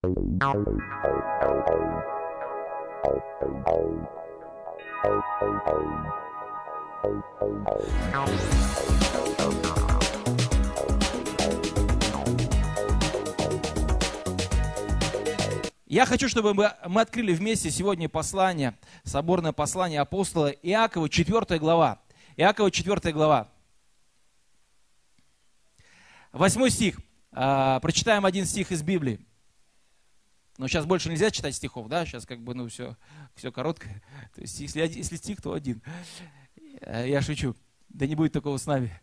Я хочу, чтобы мы, открыли вместе сегодня послание, соборное послание апостола Иакова, 4 глава. Иакова, 4 глава. Восьмой стих. А, прочитаем один стих из Библии. Но сейчас больше нельзя читать стихов, да? Сейчас как бы, ну, все, все короткое. То есть, если, если стих, то один. Я шучу. Да не будет такого с нами.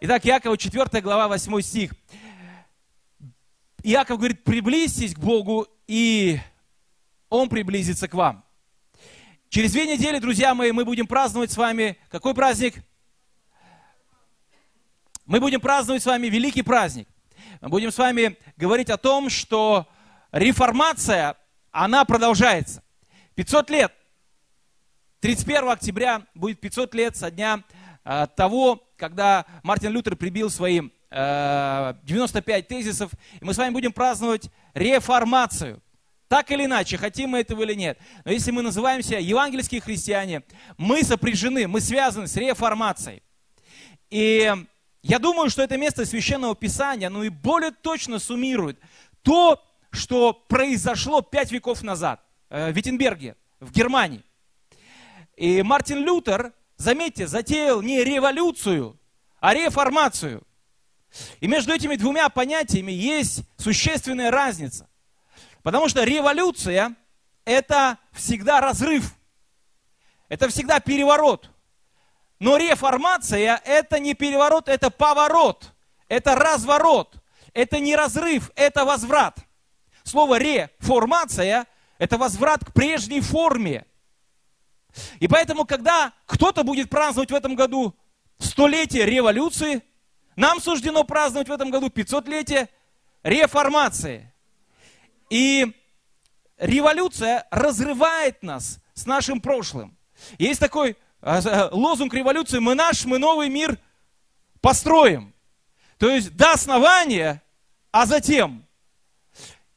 Итак, Иакова, 4 глава, 8 стих. Иаков говорит, приблизьтесь к Богу, и Он приблизится к вам. Через две недели, друзья мои, мы будем праздновать с вами какой праздник? Мы будем праздновать с вами великий праздник. Мы будем с вами говорить о том, что реформация, она продолжается. 500 лет. 31 октября будет 500 лет со дня э, того, когда Мартин Лютер прибил свои 95 э, тезисов, и мы с вами будем праздновать реформацию. Так или иначе, хотим мы этого или нет. Но если мы называемся евангельские христиане, мы сопряжены, мы связаны с реформацией. И я думаю, что это место Священного Писания, ну и более точно суммирует то, что произошло пять веков назад э, в Виттенберге, в Германии. И Мартин Лютер, заметьте, затеял не революцию, а реформацию. И между этими двумя понятиями есть существенная разница. Потому что революция – это всегда разрыв, это всегда переворот. Но реформация – это не переворот, это поворот, это разворот, это не разрыв, это возврат. Слово реформация – это возврат к прежней форме. И поэтому, когда кто-то будет праздновать в этом году столетие революции, нам суждено праздновать в этом году 500-летие реформации. И революция разрывает нас с нашим прошлым. Есть такой а, э, лозунг революции «Мы наш, мы новый мир построим». То есть до основания, а затем.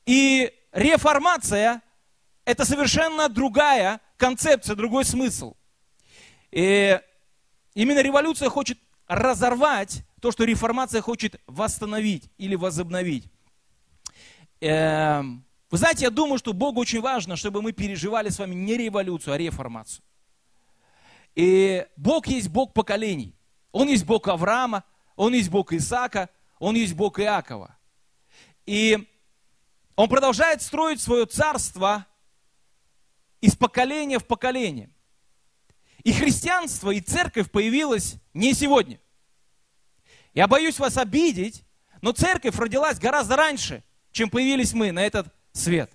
И реформация – это совершенно другая концепция, другой смысл. И именно революция хочет разорвать то, что реформация хочет восстановить или возобновить. Эм, вы знаете, я думаю, что Богу очень важно, чтобы мы переживали с вами не революцию, а реформацию. И Бог есть Бог поколений. Он есть Бог Авраама, Он есть Бог Исаака, Он есть Бог Иакова. И Он продолжает строить свое царство из поколения в поколение. И христианство, и церковь появилась не сегодня. Я боюсь вас обидеть, но церковь родилась гораздо раньше, чем появились мы на этот свет.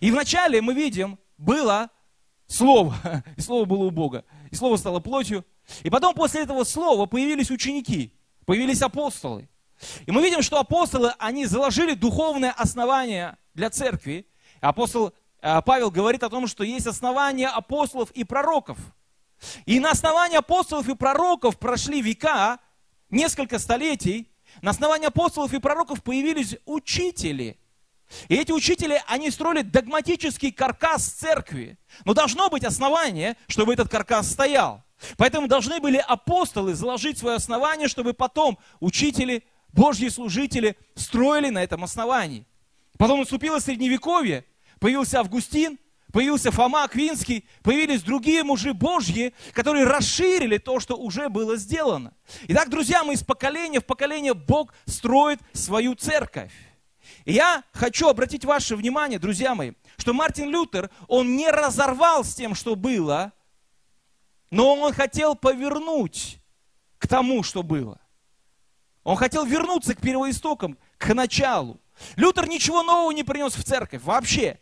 И вначале мы видим, было Слово, и Слово было у Бога, и Слово стало плотью. И потом после этого Слова появились ученики, появились апостолы. И мы видим, что апостолы, они заложили духовное основание для церкви. Апостол э, Павел говорит о том, что есть основания апостолов и пророков. И на основании апостолов и пророков прошли века, несколько столетий, на основании апостолов и пророков появились учители. И эти учители, они строили догматический каркас церкви. Но должно быть основание, чтобы этот каркас стоял. Поэтому должны были апостолы заложить свое основание, чтобы потом учители, божьи служители строили на этом основании. Потом наступило Средневековье, появился Августин, появился Фома Аквинский, появились другие мужи Божьи, которые расширили то, что уже было сделано. Итак, друзья, мы из поколения в поколение Бог строит свою церковь. И я хочу обратить ваше внимание, друзья мои, что Мартин Лютер, он не разорвал с тем, что было, но он хотел повернуть к тому, что было. Он хотел вернуться к первоистокам, к началу. Лютер ничего нового не принес в церковь вообще.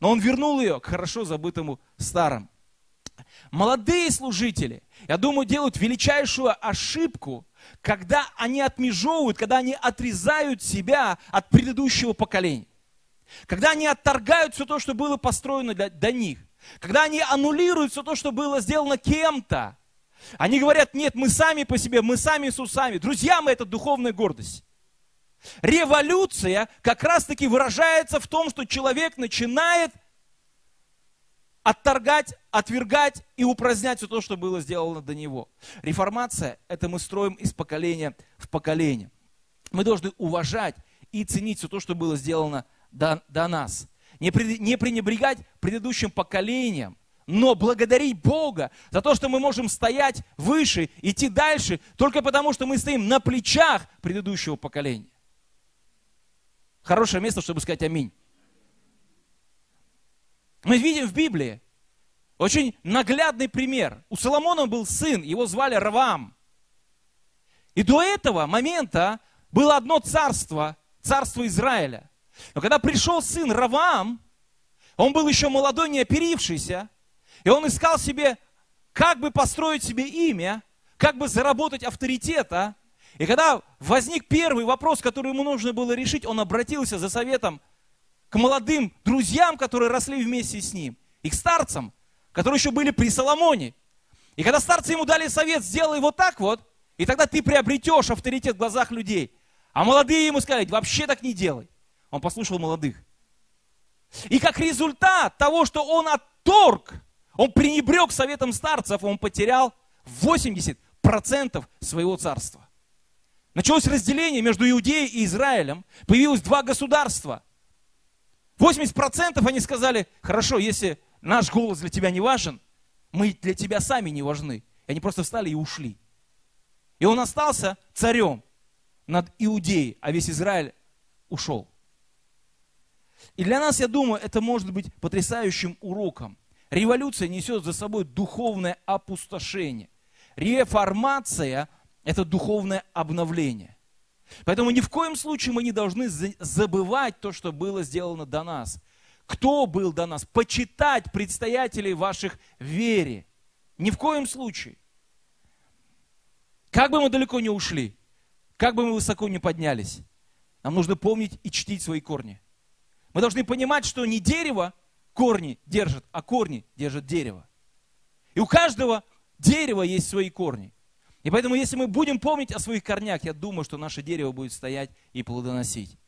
Но он вернул ее к хорошо забытому старому. Молодые служители, я думаю, делают величайшую ошибку, когда они отмежевывают, когда они отрезают себя от предыдущего поколения. Когда они отторгают все то, что было построено для, для них. Когда они аннулируют все то, что было сделано кем-то. Они говорят, нет, мы сами по себе, мы сами с усами. Друзья мы, это духовная гордость. Революция как раз-таки выражается в том, что человек начинает отторгать, отвергать и упразднять все то, что было сделано до него. Реформация – это мы строим из поколения в поколение. Мы должны уважать и ценить все то, что было сделано до, до нас. Не, при, не пренебрегать предыдущим поколениям, но благодарить Бога за то, что мы можем стоять выше, идти дальше, только потому, что мы стоим на плечах предыдущего поколения. Хорошее место, чтобы сказать аминь. Мы видим в Библии очень наглядный пример. У Соломона был сын, его звали Равам. И до этого момента было одно царство, царство Израиля. Но когда пришел сын Равам, он был еще молодой, не оперившийся, и он искал себе, как бы построить себе имя, как бы заработать авторитета. И когда возник первый вопрос, который ему нужно было решить, он обратился за советом к молодым друзьям, которые росли вместе с ним, и к старцам, которые еще были при Соломоне. И когда старцы ему дали совет, сделай вот так вот, и тогда ты приобретешь авторитет в глазах людей. А молодые ему сказали, вообще так не делай. Он послушал молодых. И как результат того, что он отторг, он пренебрег советом старцев, он потерял 80% своего царства. Началось разделение между Иудеей и Израилем. Появилось два государства. 80% они сказали, хорошо, если наш голос для тебя не важен, мы для тебя сами не важны. И они просто встали и ушли. И он остался царем над Иудеей, а весь Израиль ушел. И для нас, я думаю, это может быть потрясающим уроком. Революция несет за собой духовное опустошение. Реформация – это духовное обновление. Поэтому ни в коем случае мы не должны забывать то, что было сделано до нас. Кто был до нас? Почитать предстоятелей ваших вере. Ни в коем случае. Как бы мы далеко не ушли, как бы мы высоко не поднялись, нам нужно помнить и чтить свои корни. Мы должны понимать, что не дерево корни держит, а корни держат дерево. И у каждого дерева есть свои корни. И поэтому, если мы будем помнить о своих корнях, я думаю, что наше дерево будет стоять и плодоносить.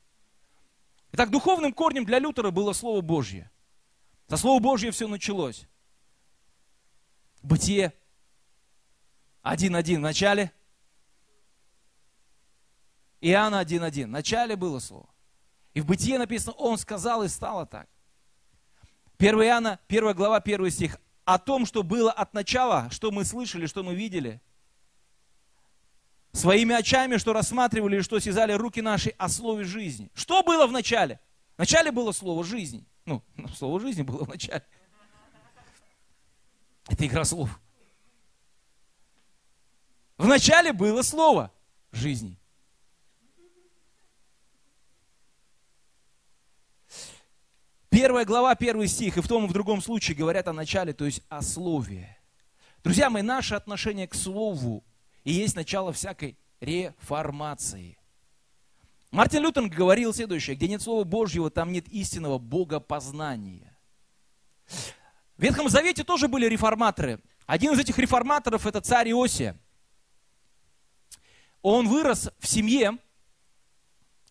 Итак, духовным корнем для Лютера было Слово Божье. За Слово Божье все началось. Бытие 1.1 в начале. Иоанна 1.1. В начале было Слово. И в Бытие написано, Он сказал и стало так. 1 Иоанна, 1 глава, 1 стих. О том, что было от начала, что мы слышали, что мы видели. Своими очами, что рассматривали что связали руки наши о слове жизни. Что было в начале? В начале было слово жизни. Ну, слово жизни было в начале. Это игра слов. В начале было слово жизни. Первая глава, первый стих, и в том и в другом случае говорят о начале, то есть о слове. Друзья мои, наше отношение к слову и есть начало всякой реформации. Мартин Лютер говорил следующее, где нет слова Божьего, там нет истинного богопознания. В Ветхом Завете тоже были реформаторы. Один из этих реформаторов это царь Иосия. Он вырос в семье,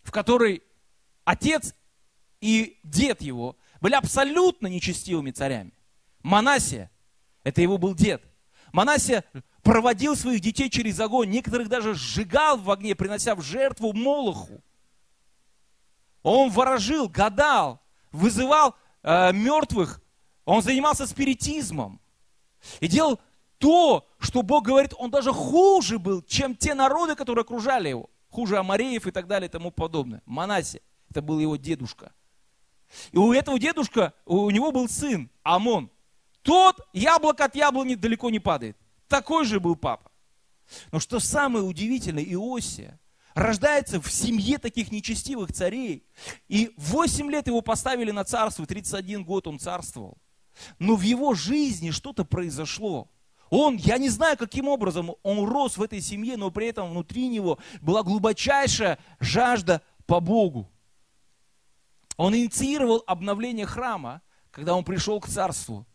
в которой отец и дед его были абсолютно нечестивыми царями. Манасия, это его был дед. Манасия проводил своих детей через огонь, некоторых даже сжигал в огне, принося в жертву Молоху. Он ворожил, гадал, вызывал э, мертвых, он занимался спиритизмом. И делал то, что Бог говорит, он даже хуже был, чем те народы, которые окружали его. Хуже Амареев и так далее и тому подобное. Манасия, это был его дедушка. И у этого дедушка, у него был сын, Амон. Тот яблоко от яблони далеко не падает. Такой же был папа. Но что самое удивительное, Иосия рождается в семье таких нечестивых царей. И 8 лет его поставили на царство, 31 год он царствовал. Но в его жизни что-то произошло. Он, я не знаю, каким образом он рос в этой семье, но при этом внутри него была глубочайшая жажда по Богу. Он инициировал обновление храма, когда он пришел к царству.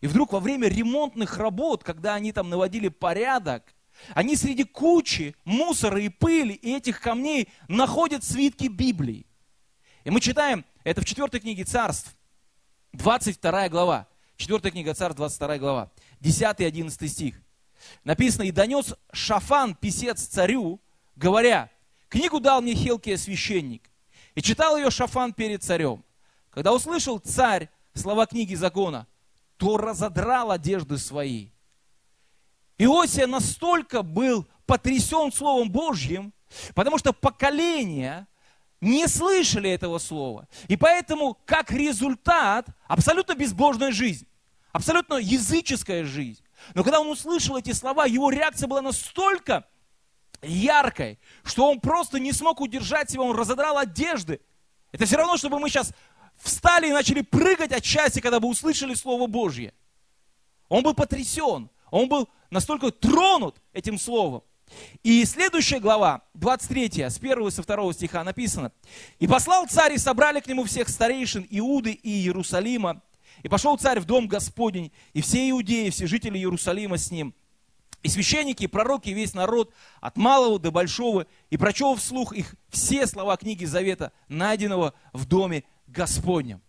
И вдруг во время ремонтных работ, когда они там наводили порядок, Они среди кучи мусора и пыли и этих камней находят свитки Библии. И мы читаем, это в четвертой книге царств, 22 глава. Четвертая книга царств, 22 глава. 10-11 стих. Написано, «И донес Шафан, писец царю, говоря, книгу дал мне Хелкия священник, и читал ее Шафан перед царем. Когда услышал царь слова книги закона, то разодрал одежды свои. Иосия настолько был потрясен Словом Божьим, потому что поколения не слышали этого слова. И поэтому, как результат, абсолютно безбожная жизнь, абсолютно языческая жизнь. Но когда он услышал эти слова, его реакция была настолько яркой, что он просто не смог удержать себя, он разодрал одежды. Это все равно, чтобы мы сейчас встали и начали прыгать от счастья, когда бы услышали Слово Божье. Он был потрясен, он был настолько тронут этим словом. И следующая глава, 23, с 1 и со 2 стиха написано. «И послал царь, и собрали к нему всех старейшин Иуды и Иерусалима. И пошел царь в дом Господень, и все иудеи, все жители Иерусалима с ним. И священники, и пророки, и весь народ, от малого до большого, и прочел вслух их все слова книги Завета, найденного в доме Господнем.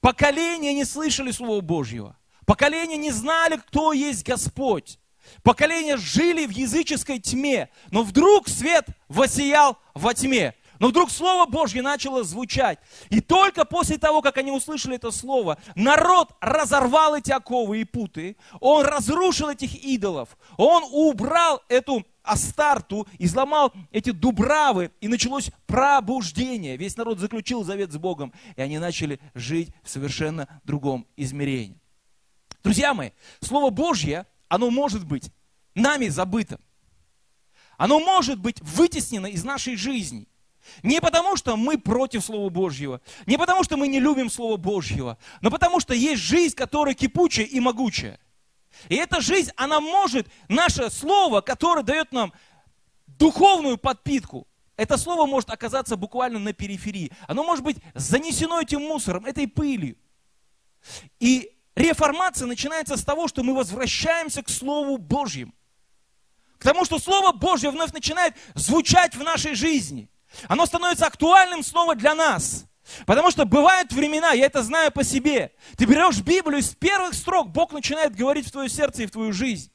Поколения не слышали Слова Божьего. Поколения не знали, кто есть Господь. Поколения жили в языческой тьме, но вдруг свет воссиял во тьме. Но вдруг Слово Божье начало звучать. И только после того, как они услышали это Слово, народ разорвал эти оковы и путы, он разрушил этих идолов, он убрал эту Астарту, изломал эти дубравы, и началось пробуждение. Весь народ заключил завет с Богом, и они начали жить в совершенно другом измерении. Друзья мои, Слово Божье, оно может быть нами забыто. Оно может быть вытеснено из нашей жизни. Не потому, что мы против Слова Божьего, не потому, что мы не любим Слово Божьего, но потому, что есть жизнь, которая кипучая и могучая. И эта жизнь, она может, наше Слово, которое дает нам духовную подпитку, это Слово может оказаться буквально на периферии. Оно может быть занесено этим мусором, этой пылью. И реформация начинается с того, что мы возвращаемся к Слову Божьему. К тому, что Слово Божье вновь начинает звучать в нашей жизни. Оно становится актуальным снова для нас. Потому что бывают времена, я это знаю по себе. Ты берешь Библию, и с первых строк Бог начинает говорить в твое сердце и в твою жизнь.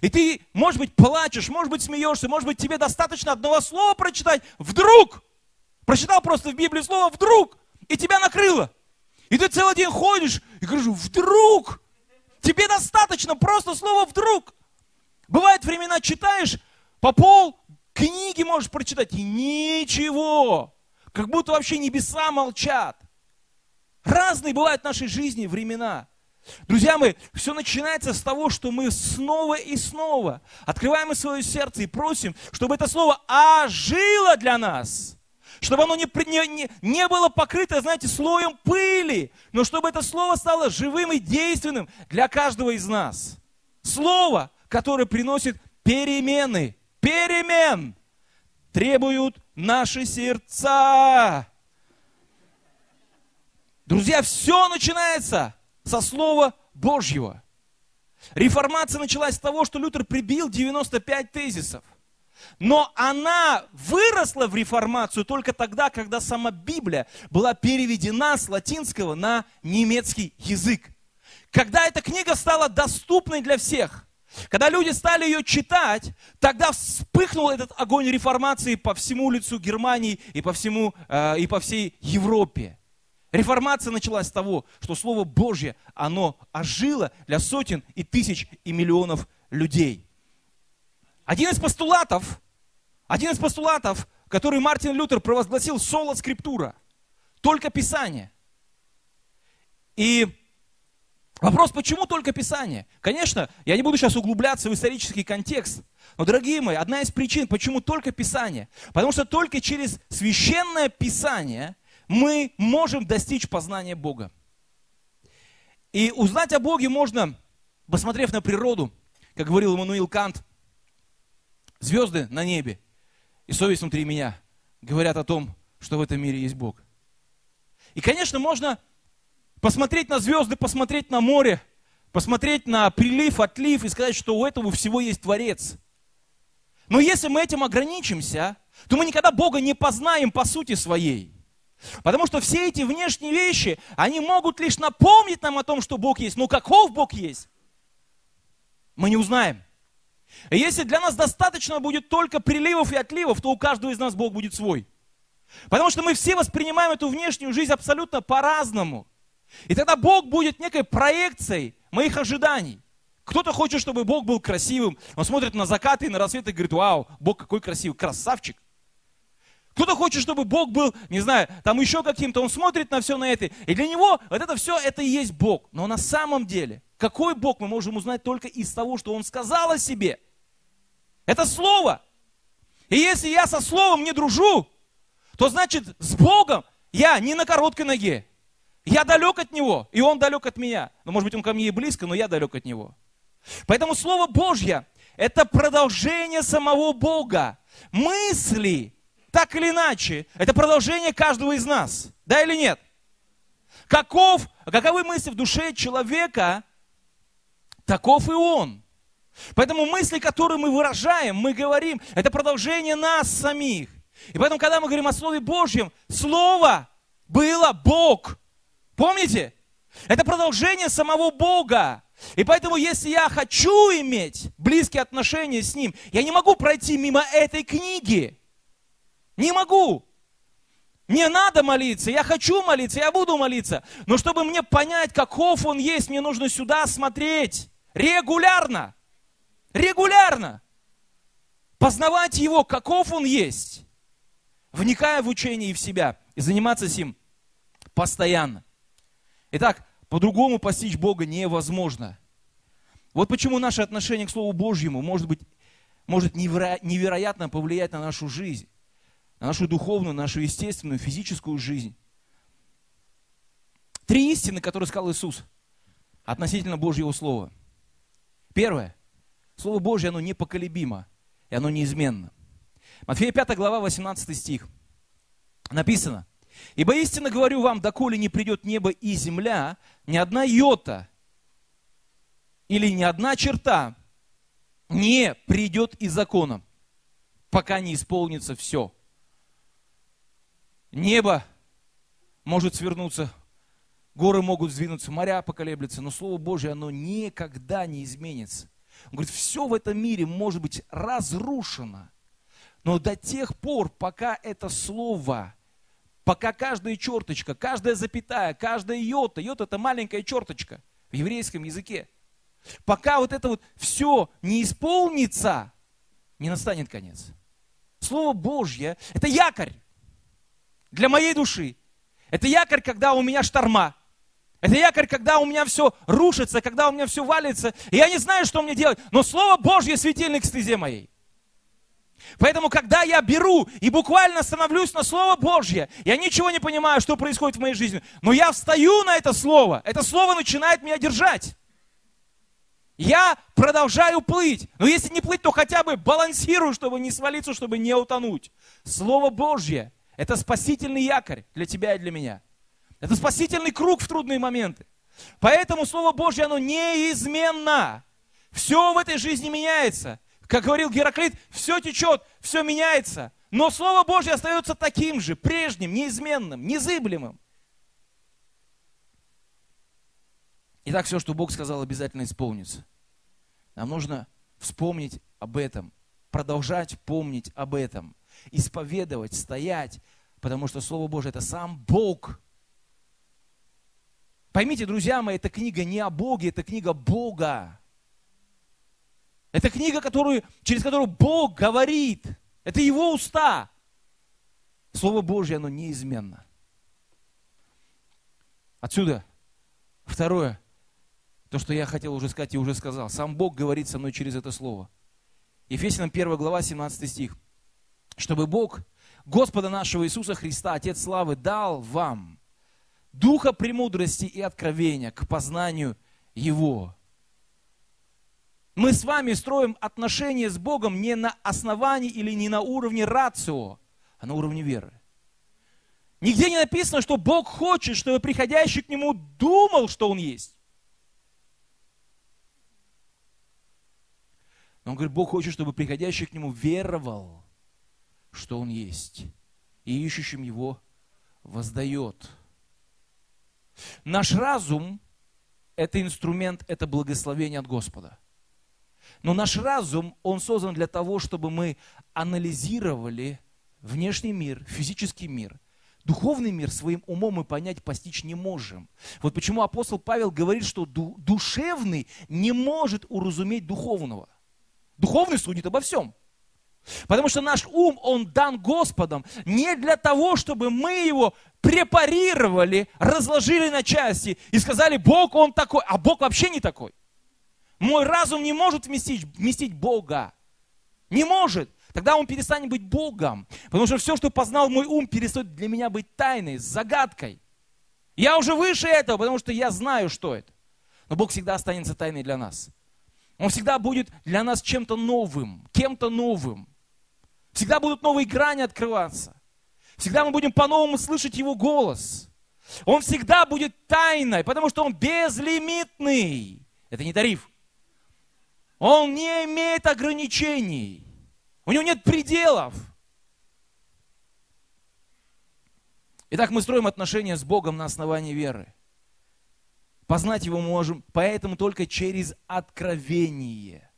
И ты, может быть, плачешь, может быть, смеешься, может быть, тебе достаточно одного слова прочитать. Вдруг, прочитал просто в Библии слово «вдруг», и тебя накрыло. И ты целый день ходишь и говоришь, вдруг, тебе достаточно просто слова «вдруг». Бывает времена, читаешь, по пол книги можешь прочитать, и ничего. Как будто вообще небеса молчат. Разные бывают в нашей жизни времена. Друзья мои, все начинается с того, что мы снова и снова открываем свое сердце и просим, чтобы это слово ожило для нас. Чтобы оно не, не, не было покрыто, знаете, слоем пыли, но чтобы это слово стало живым и действенным для каждого из нас. Слово, которое приносит перемены. Перемен требуют наши сердца. Друзья, все начинается со Слова Божьего. Реформация началась с того, что Лютер прибил 95 тезисов. Но она выросла в реформацию только тогда, когда сама Библия была переведена с латинского на немецкий язык. Когда эта книга стала доступной для всех, когда люди стали ее читать, тогда вспыхнул этот огонь реформации по всему лицу Германии и по, всему, э, и по всей Европе. Реформация началась с того, что Слово Божье, оно ожило для сотен и тысяч и миллионов людей. Один из постулатов, один из постулатов, который Мартин Лютер провозгласил, соло скриптура, только Писание. И Вопрос, почему только Писание? Конечно, я не буду сейчас углубляться в исторический контекст, но, дорогие мои, одна из причин, почему только Писание, потому что только через священное Писание мы можем достичь познания Бога. И узнать о Боге можно, посмотрев на природу, как говорил Эммануил Кант, звезды на небе и совесть внутри меня говорят о том, что в этом мире есть Бог. И, конечно, можно посмотреть на звезды, посмотреть на море, посмотреть на прилив, отлив и сказать, что у этого всего есть Творец. Но если мы этим ограничимся, то мы никогда Бога не познаем по сути своей. Потому что все эти внешние вещи, они могут лишь напомнить нам о том, что Бог есть. Но каков Бог есть, мы не узнаем. И если для нас достаточно будет только приливов и отливов, то у каждого из нас Бог будет свой. Потому что мы все воспринимаем эту внешнюю жизнь абсолютно по-разному. И тогда Бог будет некой проекцией моих ожиданий. Кто-то хочет, чтобы Бог был красивым. Он смотрит на закаты и на рассветы и говорит, вау, Бог какой красивый, красавчик. Кто-то хочет, чтобы Бог был, не знаю, там еще каким-то. Он смотрит на все на это. И для него вот это все, это и есть Бог. Но на самом деле, какой Бог мы можем узнать только из того, что Он сказал о себе. Это Слово. И если я со Словом не дружу, то значит с Богом я не на короткой ноге. Я далек от Него, и Он далек от меня. Ну, может быть, Он ко мне и близко, но я далек от Него. Поэтому Слово Божье – это продолжение самого Бога. Мысли, так или иначе, это продолжение каждого из нас. Да или нет? Каков, каковы мысли в душе человека, таков и он. Поэтому мысли, которые мы выражаем, мы говорим, это продолжение нас самих. И поэтому, когда мы говорим о Слове Божьем, Слово было Бог. Помните? Это продолжение самого Бога. И поэтому, если я хочу иметь близкие отношения с Ним, я не могу пройти мимо этой книги. Не могу. Мне надо молиться, я хочу молиться, я буду молиться. Но чтобы мне понять, каков Он есть, мне нужно сюда смотреть регулярно. Регулярно. Познавать Его, каков Он есть. Вникая в учение и в себя. И заниматься с ним постоянно. Итак, по-другому постичь Бога невозможно. Вот почему наше отношение к Слову Божьему может быть может неверо- невероятно повлиять на нашу жизнь, на нашу духовную, нашу естественную, физическую жизнь. Три истины, которые сказал Иисус относительно Божьего Слова. Первое. Слово Божье, оно непоколебимо, и оно неизменно. Матфея 5 глава, 18 стих. Написано, Ибо истинно говорю вам, доколе не придет небо и земля, ни одна йота или ни одна черта не придет из закона, пока не исполнится все. Небо может свернуться, горы могут сдвинуться, моря поколеблются, но Слово Божье, оно никогда не изменится. Он говорит, все в этом мире может быть разрушено, но до тех пор, пока это Слово пока каждая черточка, каждая запятая, каждая йота, йота это маленькая черточка в еврейском языке, пока вот это вот все не исполнится, не настанет конец. Слово Божье – это якорь для моей души. Это якорь, когда у меня шторма. Это якорь, когда у меня все рушится, когда у меня все валится. И я не знаю, что мне делать. Но Слово Божье – светильник к стезе моей. Поэтому, когда я беру и буквально становлюсь на Слово Божье, я ничего не понимаю, что происходит в моей жизни, но я встаю на это Слово, это Слово начинает меня держать. Я продолжаю плыть. Но если не плыть, то хотя бы балансирую, чтобы не свалиться, чтобы не утонуть. Слово Божье – это спасительный якорь для тебя и для меня. Это спасительный круг в трудные моменты. Поэтому Слово Божье, оно неизменно. Все в этой жизни меняется. Как говорил Гераклит, все течет, все меняется. Но Слово Божье остается таким же, прежним, неизменным, незыблемым. Итак, все, что Бог сказал, обязательно исполнится. Нам нужно вспомнить об этом, продолжать помнить об этом, исповедовать, стоять, потому что Слово Божье – это сам Бог. Поймите, друзья мои, эта книга не о Боге, это книга Бога. Это книга, которую, через которую Бог говорит. Это Его уста. Слово Божье, оно неизменно. Отсюда второе, то, что я хотел уже сказать и уже сказал. Сам Бог говорит со мной через это слово. Ефесянам 1 глава, 17 стих. Чтобы Бог, Господа нашего Иисуса Христа, Отец Славы, дал вам духа премудрости и откровения к познанию Его мы с вами строим отношения с Богом не на основании или не на уровне рацио, а на уровне веры. Нигде не написано, что Бог хочет, чтобы приходящий к Нему думал, что Он есть. Он говорит, Бог хочет, чтобы приходящий к нему веровал, что он есть, и ищущим его воздает. Наш разум – это инструмент, это благословение от Господа. Но наш разум, он создан для того, чтобы мы анализировали внешний мир, физический мир. Духовный мир своим умом мы понять, постичь не можем. Вот почему апостол Павел говорит, что душевный не может уразуметь духовного. Духовный судит обо всем. Потому что наш ум, он дан Господом не для того, чтобы мы его препарировали, разложили на части и сказали, Бог, он такой, а Бог вообще не такой. Мой разум не может вместить, вместить Бога. Не может. Тогда он перестанет быть Богом. Потому что все, что познал мой ум, перестает для меня быть тайной, загадкой. Я уже выше этого, потому что я знаю, что это. Но Бог всегда останется тайной для нас. Он всегда будет для нас чем-то новым, кем-то новым. Всегда будут новые грани открываться. Всегда мы будем по-новому слышать Его голос. Он всегда будет тайной, потому что Он безлимитный. Это не тариф. Он не имеет ограничений. У него нет пределов. Итак, мы строим отношения с Богом на основании веры. Познать Его можем, поэтому только через откровение.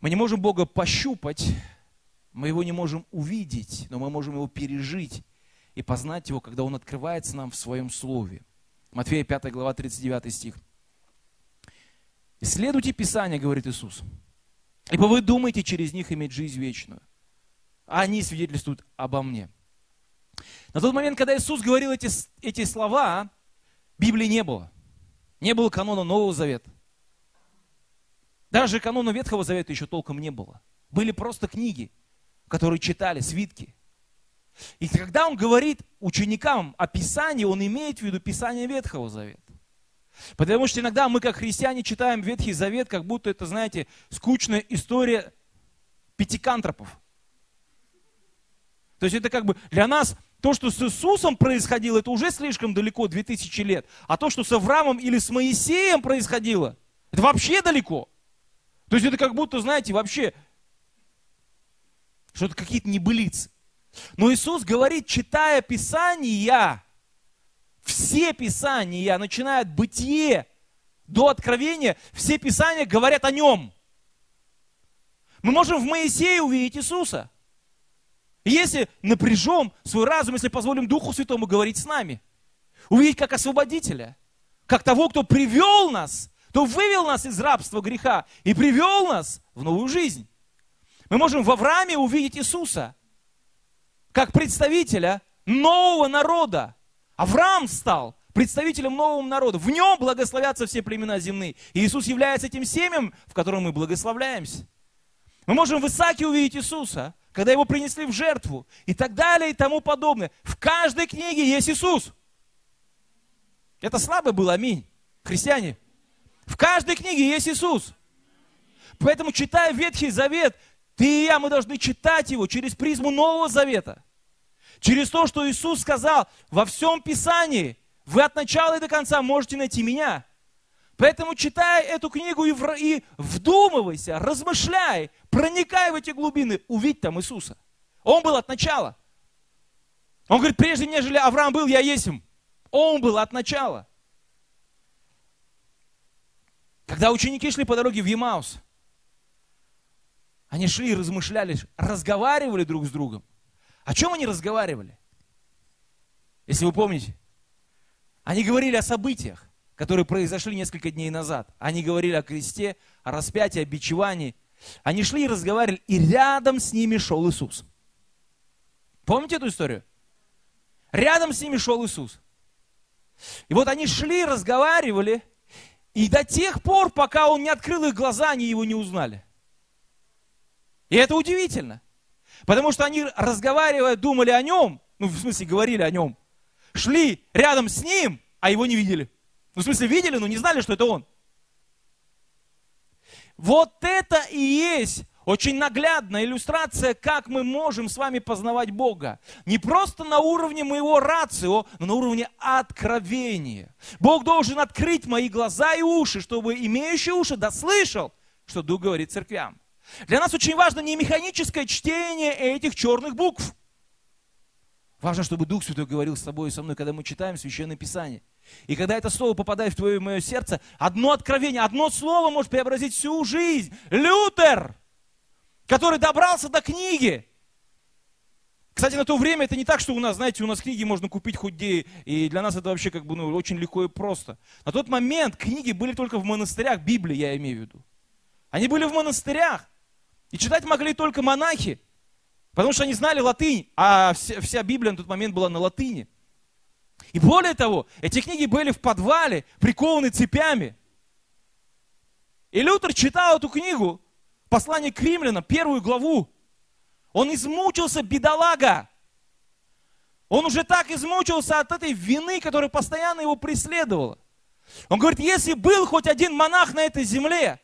Мы не можем Бога пощупать, мы Его не можем увидеть, но мы можем Его пережить и познать Его, когда Он открывается нам в Своем Слове. Матфея 5 глава 39 стих. Исследуйте Писание, говорит Иисус, ибо вы думаете через них иметь жизнь вечную. А они свидетельствуют обо мне. На тот момент, когда Иисус говорил эти, эти слова, Библии не было. Не было канона Нового Завета. Даже канона Ветхого Завета еще толком не было. Были просто книги, которые читали, свитки. И когда он говорит ученикам о Писании, он имеет в виду Писание Ветхого Завета. Потому что иногда мы, как христиане, читаем Ветхий Завет, как будто это, знаете, скучная история пятикантропов. То есть это как бы для нас то, что с Иисусом происходило, это уже слишком далеко, 2000 лет. А то, что с Авраамом или с Моисеем происходило, это вообще далеко. То есть это как будто, знаете, вообще что-то какие-то небылицы. Но Иисус говорит, читая Писания, все Писания, начиная от Бытие до Откровения, все Писания говорят о Нем. Мы можем в Моисее увидеть Иисуса. если напряжем свой разум, если позволим Духу Святому говорить с нами, увидеть как освободителя, как того, кто привел нас, кто вывел нас из рабства греха и привел нас в новую жизнь. Мы можем в Аврааме увидеть Иисуса, как представителя нового народа, Авраам стал представителем нового народа. В нем благословятся все племена земные. И Иисус является этим семем, в котором мы благословляемся. Мы можем в Исааке увидеть Иисуса, когда его принесли в жертву, и так далее, и тому подобное. В каждой книге есть Иисус. Это слабо было, аминь. Христиане. В каждой книге есть Иисус. Поэтому, читая Ветхий Завет, ты и я, мы должны читать его через призму Нового Завета. Через то, что Иисус сказал во всем Писании, вы от начала и до конца можете найти меня. Поэтому читай эту книгу и, и вдумывайся, размышляй, проникай в эти глубины, увидь там Иисуса. Он был от начала. Он говорит, прежде нежели Авраам был, я есть им. Он был от начала. Когда ученики шли по дороге в Емаус, они шли и размышляли, разговаривали друг с другом. О чем они разговаривали? Если вы помните. Они говорили о событиях, которые произошли несколько дней назад. Они говорили о кресте, о распятии, о бичевании. Они шли и разговаривали, и рядом с ними шел Иисус. Помните эту историю? Рядом с ними шел Иисус. И вот они шли, разговаривали, и до тех пор, пока он не открыл их глаза, они его не узнали. И это удивительно. Потому что они, разговаривая, думали о нем, ну, в смысле, говорили о нем, шли рядом с ним, а его не видели. Ну, в смысле, видели, но не знали, что это он. Вот это и есть Очень наглядная иллюстрация, как мы можем с вами познавать Бога. Не просто на уровне моего рацио, но на уровне откровения. Бог должен открыть мои глаза и уши, чтобы имеющий уши дослышал, что Дух говорит церквям. Для нас очень важно не механическое чтение этих черных букв. Важно, чтобы Дух Святой говорил с тобой и со мной, когда мы читаем Священное Писание. И когда это слово попадает в твое и мое сердце, одно откровение, одно слово может преобразить всю жизнь. Лютер! который добрался до книги. Кстати, на то время это не так, что у нас, знаете, у нас книги можно купить хоть где, и для нас это вообще как бы ну, очень легко и просто. На тот момент книги были только в монастырях, Библии я имею в виду. Они были в монастырях, и читать могли только монахи, потому что они знали латынь, а вся, вся Библия на тот момент была на латыни. И более того, эти книги были в подвале, прикованы цепями. И Лютер читал эту книгу, Послание к римлянам, первую главу. Он измучился, бедолага. Он уже так измучился от этой вины, которая постоянно его преследовала. Он говорит, если был хоть один монах на этой земле,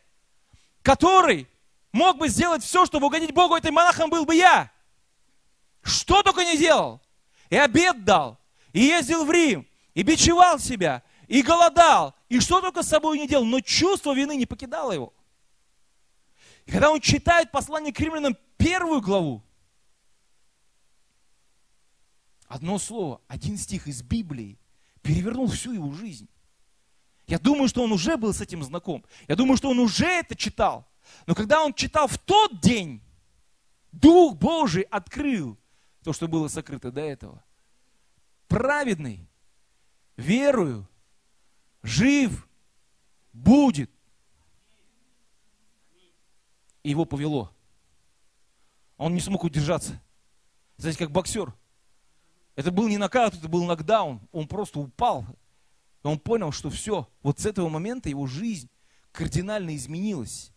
который мог бы сделать все, чтобы угодить Богу, этим монахом был бы я. Что только не делал. И обед дал, и ездил в Рим, и бичевал себя, и голодал, и что только с собой не делал, но чувство вины не покидало его. И когда он читает послание к римлянам первую главу, одно слово, один стих из Библии перевернул всю его жизнь. Я думаю, что он уже был с этим знаком. Я думаю, что он уже это читал. Но когда он читал в тот день, Дух Божий открыл то, что было сокрыто до этого. Праведный, верую, жив, будет и его повело. Он не смог удержаться. Знаете, как боксер. Это был не нокаут, это был нокдаун. Он просто упал. И он понял, что все, вот с этого момента его жизнь кардинально изменилась.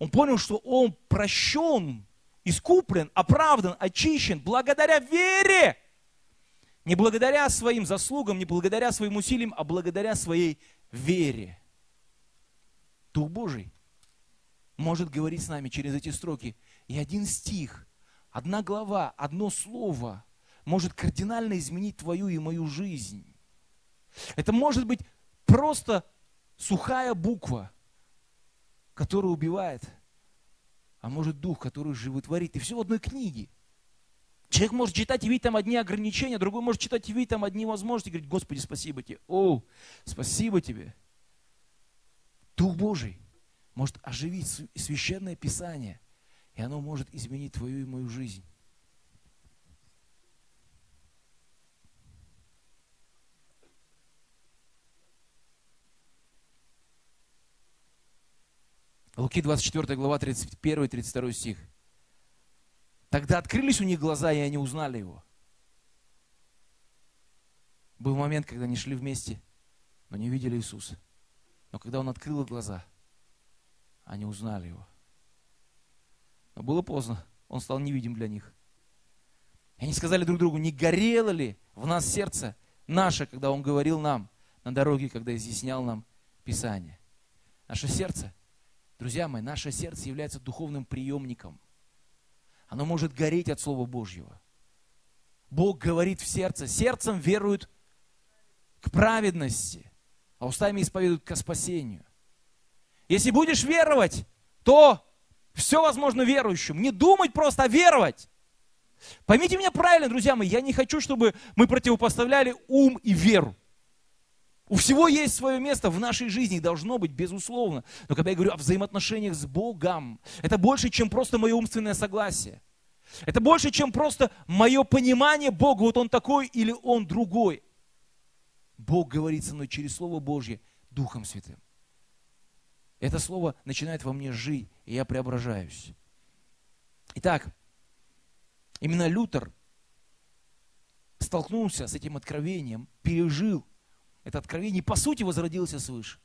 Он понял, что он прощен, искуплен, оправдан, очищен благодаря вере. Не благодаря своим заслугам, не благодаря своим усилиям, а благодаря своей вере. Дух Божий может говорить с нами через эти строки. И один стих, одна глава, одно слово может кардинально изменить твою и мою жизнь. Это может быть просто сухая буква, которая убивает, а может дух, который животворит. И все в одной книге. Человек может читать и видеть там одни ограничения, другой может читать и видеть там одни возможности, и говорить, Господи, спасибо тебе. О, спасибо тебе. Дух Божий может оживить священное писание, и оно может изменить твою и мою жизнь. Луки 24 глава 31 и 32 стих. Тогда открылись у них глаза, и они узнали его. Был момент, когда они шли вместе, но не видели Иисуса. Но когда он открыл глаза, они узнали его. Но было поздно, он стал невидим для них. И они сказали друг другу, не горело ли в нас сердце наше, когда он говорил нам на дороге, когда изъяснял нам Писание. Наше сердце, друзья мои, наше сердце является духовным приемником. Оно может гореть от Слова Божьего. Бог говорит в сердце, сердцем веруют к праведности, а устами исповедуют к спасению. Если будешь веровать, то все возможно верующим. Не думать просто, а веровать. Поймите меня правильно, друзья мои, я не хочу, чтобы мы противопоставляли ум и веру. У всего есть свое место в нашей жизни, должно быть, безусловно. Но когда я говорю о взаимоотношениях с Богом, это больше, чем просто мое умственное согласие. Это больше, чем просто мое понимание Бога, вот Он такой или Он другой. Бог говорит со мной через Слово Божье Духом Святым. Это слово начинает во мне жить, и я преображаюсь. Итак, именно Лютер столкнулся с этим откровением, пережил это откровение, по сути возродился свыше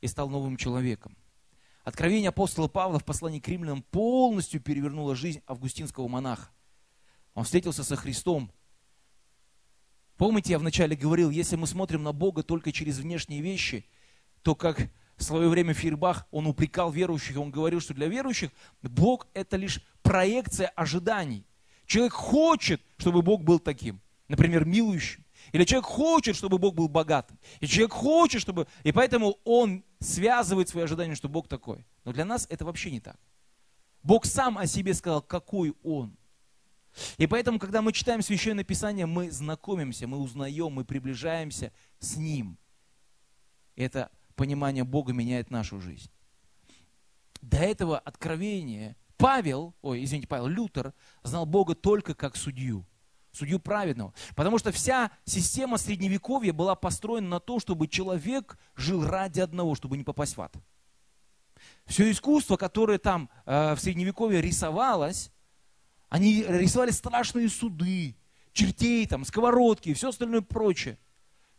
и стал новым человеком. Откровение апостола Павла в послании к римлянам полностью перевернуло жизнь августинского монаха. Он встретился со Христом. Помните, я вначале говорил, если мы смотрим на Бога только через внешние вещи, то как в свое время Фейербах, он упрекал верующих, он говорил, что для верующих Бог это лишь проекция ожиданий. Человек хочет, чтобы Бог был таким, например, милующим. Или человек хочет, чтобы Бог был богатым. И человек хочет, чтобы... И поэтому он связывает свои ожидания, что Бог такой. Но для нас это вообще не так. Бог сам о себе сказал, какой Он. И поэтому, когда мы читаем Священное Писание, мы знакомимся, мы узнаем, мы приближаемся с Ним. Это понимание Бога меняет нашу жизнь. До этого откровения Павел, ой, извините, Павел, Лютер знал Бога только как судью судью праведного. Потому что вся система средневековья была построена на то, чтобы человек жил ради одного, чтобы не попасть в ад. Все искусство, которое там э, в средневековье рисовалось, они рисовали страшные суды, чертей, там, сковородки и все остальное прочее.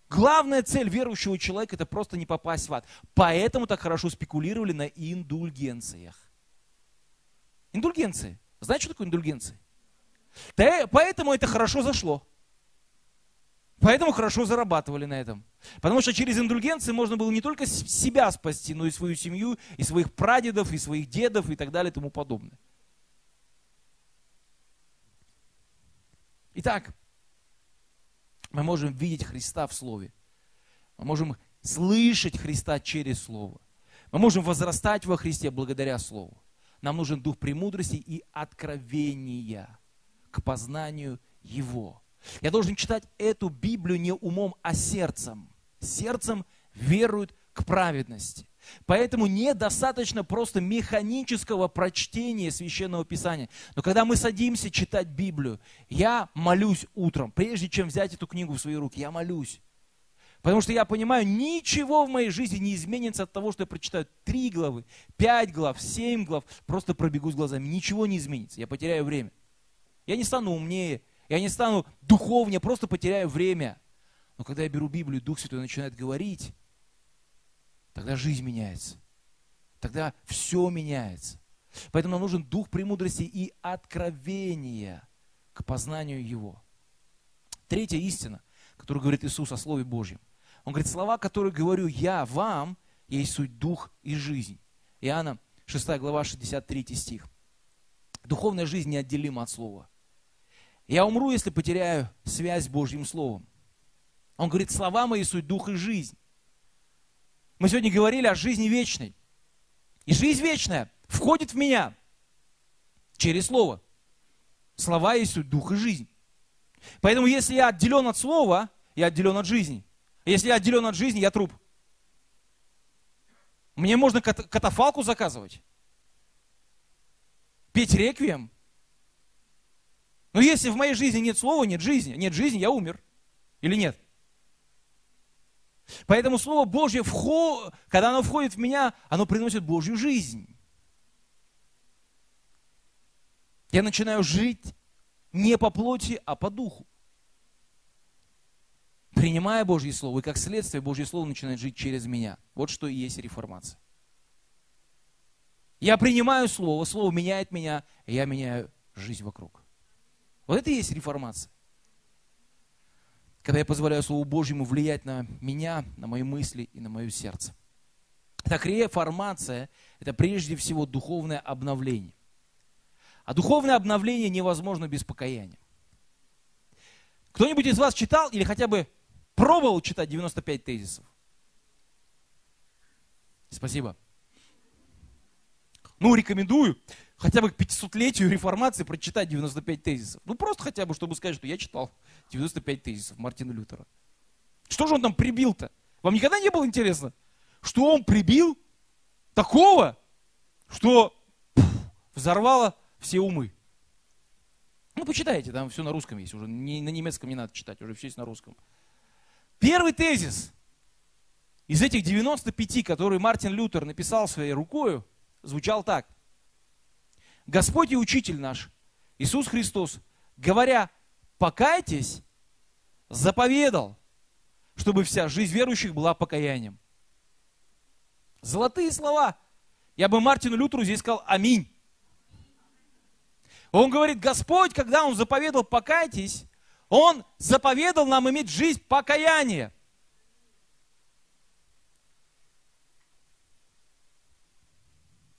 Главная цель верующего человека это просто не попасть в ад. Поэтому так хорошо спекулировали на индульгенциях. Индульгенции. Знаете, что такое индульгенции? Поэтому это хорошо зашло. Поэтому хорошо зарабатывали на этом. Потому что через индульгенции можно было не только себя спасти, но и свою семью, и своих прадедов, и своих дедов, и так далее, и тому подобное. Итак, мы можем видеть Христа в Слове. Мы можем слышать Христа через Слово. Мы можем возрастать во Христе благодаря Слову. Нам нужен дух премудрости и откровения к познанию Его. Я должен читать эту Библию не умом, а сердцем. Сердцем веруют к праведности. Поэтому недостаточно просто механического прочтения Священного Писания. Но когда мы садимся читать Библию, я молюсь утром, прежде чем взять эту книгу в свои руки, я молюсь. Потому что я понимаю, ничего в моей жизни не изменится от того, что я прочитаю три главы, пять глав, семь глав, просто пробегу с глазами. Ничего не изменится, я потеряю время. Я не стану умнее, я не стану духовнее, просто потеряю время. Но когда я беру Библию, Дух Святой начинает говорить, тогда жизнь меняется. Тогда все меняется. Поэтому нам нужен дух премудрости и откровения к познанию Его. Третья истина, которую говорит Иисус о Слове Божьем. Он говорит, слова, которые говорю я вам, есть суть дух и жизнь. Иоанна 6 глава 63 стих. Духовная жизнь неотделима от Слова. Я умру, если потеряю связь с Божьим Словом. Он говорит, слова мои суть дух и жизнь. Мы сегодня говорили о жизни вечной. И жизнь вечная входит в меня через Слово. Слова есть суть дух и жизнь. Поэтому если я отделен от Слова, я отделен от жизни. Если я отделен от жизни, я труп. Мне можно катафалку заказывать. Петь реквием. Но если в моей жизни нет слова, нет жизни. Нет жизни, я умер. Или нет? Поэтому Слово Божье, когда оно входит в меня, оно приносит Божью жизнь. Я начинаю жить не по плоти, а по духу. Принимая Божье Слово, и как следствие Божье Слово начинает жить через меня. Вот что и есть реформация. Я принимаю Слово, Слово меняет меня, и я меняю жизнь вокруг. Вот это и есть реформация. Когда я позволяю Слову Божьему влиять на меня, на мои мысли и на мое сердце. Так реформация – это прежде всего духовное обновление. А духовное обновление невозможно без покаяния. Кто-нибудь из вас читал или хотя бы пробовал читать 95 тезисов? Спасибо. Ну, рекомендую хотя бы к 500-летию реформации прочитать 95 тезисов. Ну, просто хотя бы, чтобы сказать, что я читал 95 тезисов Мартина Лютера. Что же он там прибил-то? Вам никогда не было интересно, что он прибил такого, что пфф, взорвало все умы? Ну, почитайте, там все на русском есть, уже не, на немецком не надо читать, уже все есть на русском. Первый тезис из этих 95, которые Мартин Лютер написал своей рукой, звучал так – Господь и Учитель наш, Иисус Христос, говоря, покайтесь, заповедал, чтобы вся жизнь верующих была покаянием. Золотые слова. Я бы Мартину Лютеру здесь сказал аминь. Он говорит, Господь, когда Он заповедал покайтесь, Он заповедал нам иметь жизнь покаяния.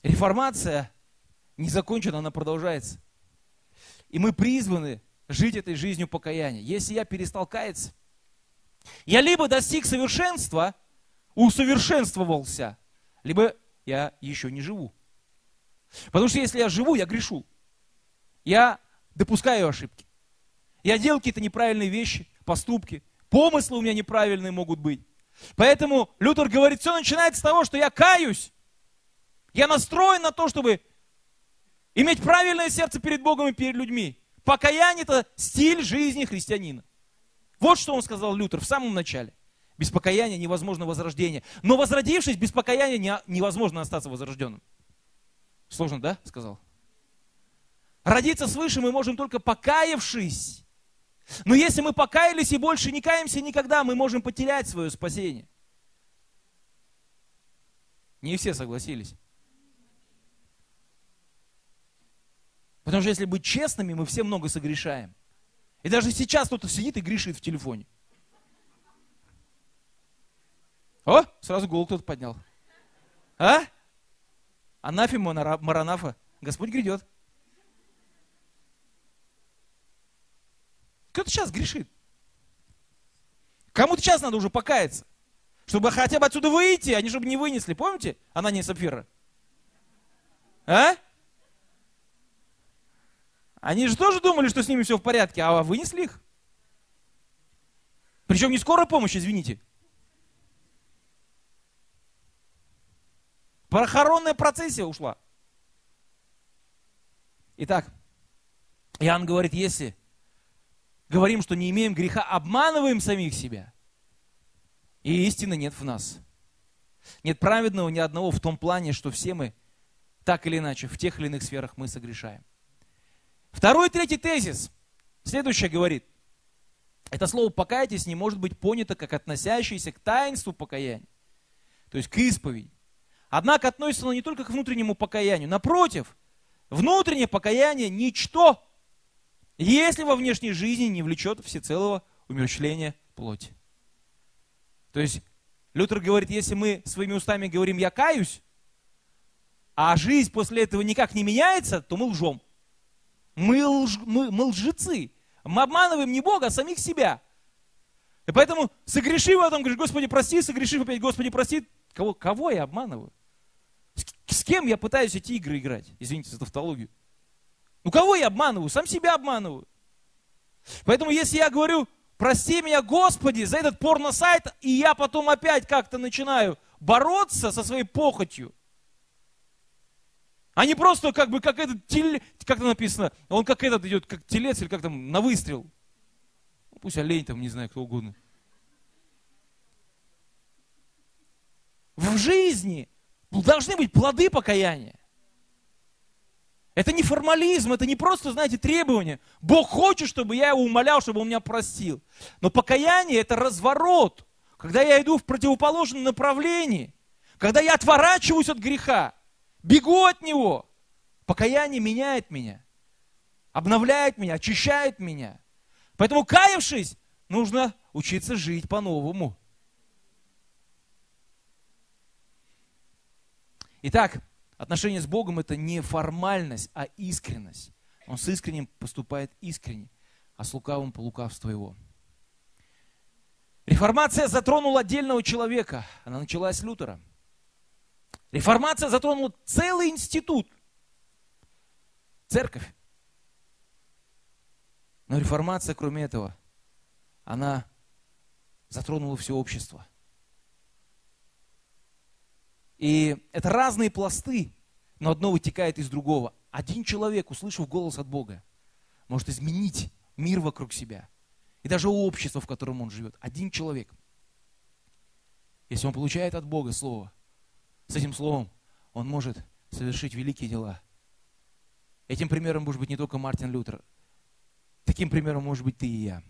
Реформация не закончена, она продолжается. И мы призваны жить этой жизнью покаяния. Если я перестал каяться, я либо достиг совершенства, усовершенствовался, либо я еще не живу. Потому что если я живу, я грешу. Я допускаю ошибки. Я делаю какие-то неправильные вещи, поступки. Помыслы у меня неправильные могут быть. Поэтому Лютер говорит, все начинается с того, что я каюсь. Я настроен на то, чтобы иметь правильное сердце перед Богом и перед людьми. Покаяние – это стиль жизни христианина. Вот что он сказал Лютер в самом начале. Без покаяния невозможно возрождение. Но возродившись, без покаяния невозможно остаться возрожденным. Сложно, да? Сказал. Родиться свыше мы можем только покаявшись. Но если мы покаялись и больше не каемся никогда, мы можем потерять свое спасение. Не все согласились. Потому что если быть честными, мы все много согрешаем. И даже сейчас кто-то сидит и грешит в телефоне. О, сразу голову кто-то поднял. А? Анафима Маранафа. Господь грядет. Кто-то сейчас грешит. Кому-то сейчас надо уже покаяться. Чтобы хотя бы отсюда выйти, они чтобы не вынесли. Помните? Она не Сапфира. А? Они же тоже думали, что с ними все в порядке, а вынесли их. Причем не скорая помощь, извините. Похоронная процессия ушла. Итак, Иоанн говорит, если говорим, что не имеем греха, обманываем самих себя, и истины нет в нас. Нет праведного ни одного в том плане, что все мы так или иначе в тех или иных сферах мы согрешаем. Второй и третий тезис. Следующее говорит. Это слово «покайтесь» не может быть понято как относящееся к таинству покаяния, то есть к исповеди. Однако относится оно не только к внутреннему покаянию. Напротив, внутреннее покаяние – ничто, если во внешней жизни не влечет всецелого умерщвления плоти. То есть Лютер говорит, если мы своими устами говорим «я каюсь», а жизнь после этого никак не меняется, то мы лжем. Мы, лж, мы, мы лжецы. Мы обманываем не Бога, а самих себя. И поэтому согрешив в этом, говоришь, Господи, прости, согрешив опять, Господи, прости. Кого, кого я обманываю? С, с кем я пытаюсь эти игры играть? Извините за тавтологию. Ну кого я обманываю? Сам себя обманываю. Поэтому если я говорю, прости меня, Господи, за этот порно-сайт, и я потом опять как-то начинаю бороться со своей похотью, а не просто как бы как этот телец, как это написано, он как этот идет, как телец или как там, на выстрел. Ну, пусть олень там, не знаю, кто угодно. В жизни должны быть плоды покаяния. Это не формализм, это не просто, знаете, требование. Бог хочет, чтобы я его умолял, чтобы он меня простил. Но покаяние – это разворот, когда я иду в противоположном направлении, когда я отворачиваюсь от греха, бегу от него. Покаяние меняет меня, обновляет меня, очищает меня. Поэтому, каявшись, нужно учиться жить по-новому. Итак, Отношение с Богом это не формальность, а искренность. Он с искренним поступает искренне, а с лукавым по лукавству его. Реформация затронула отдельного человека. Она началась с Лютера. Реформация затронула целый институт. Церковь. Но реформация, кроме этого, она затронула все общество. И это разные пласты, но одно вытекает из другого. Один человек, услышав голос от Бога, может изменить мир вокруг себя. И даже общество, в котором он живет. Один человек. Если он получает от Бога Слово, с этим Словом он может совершить великие дела. Этим примером может быть не только Мартин Лютер. Таким примером может быть ты и я.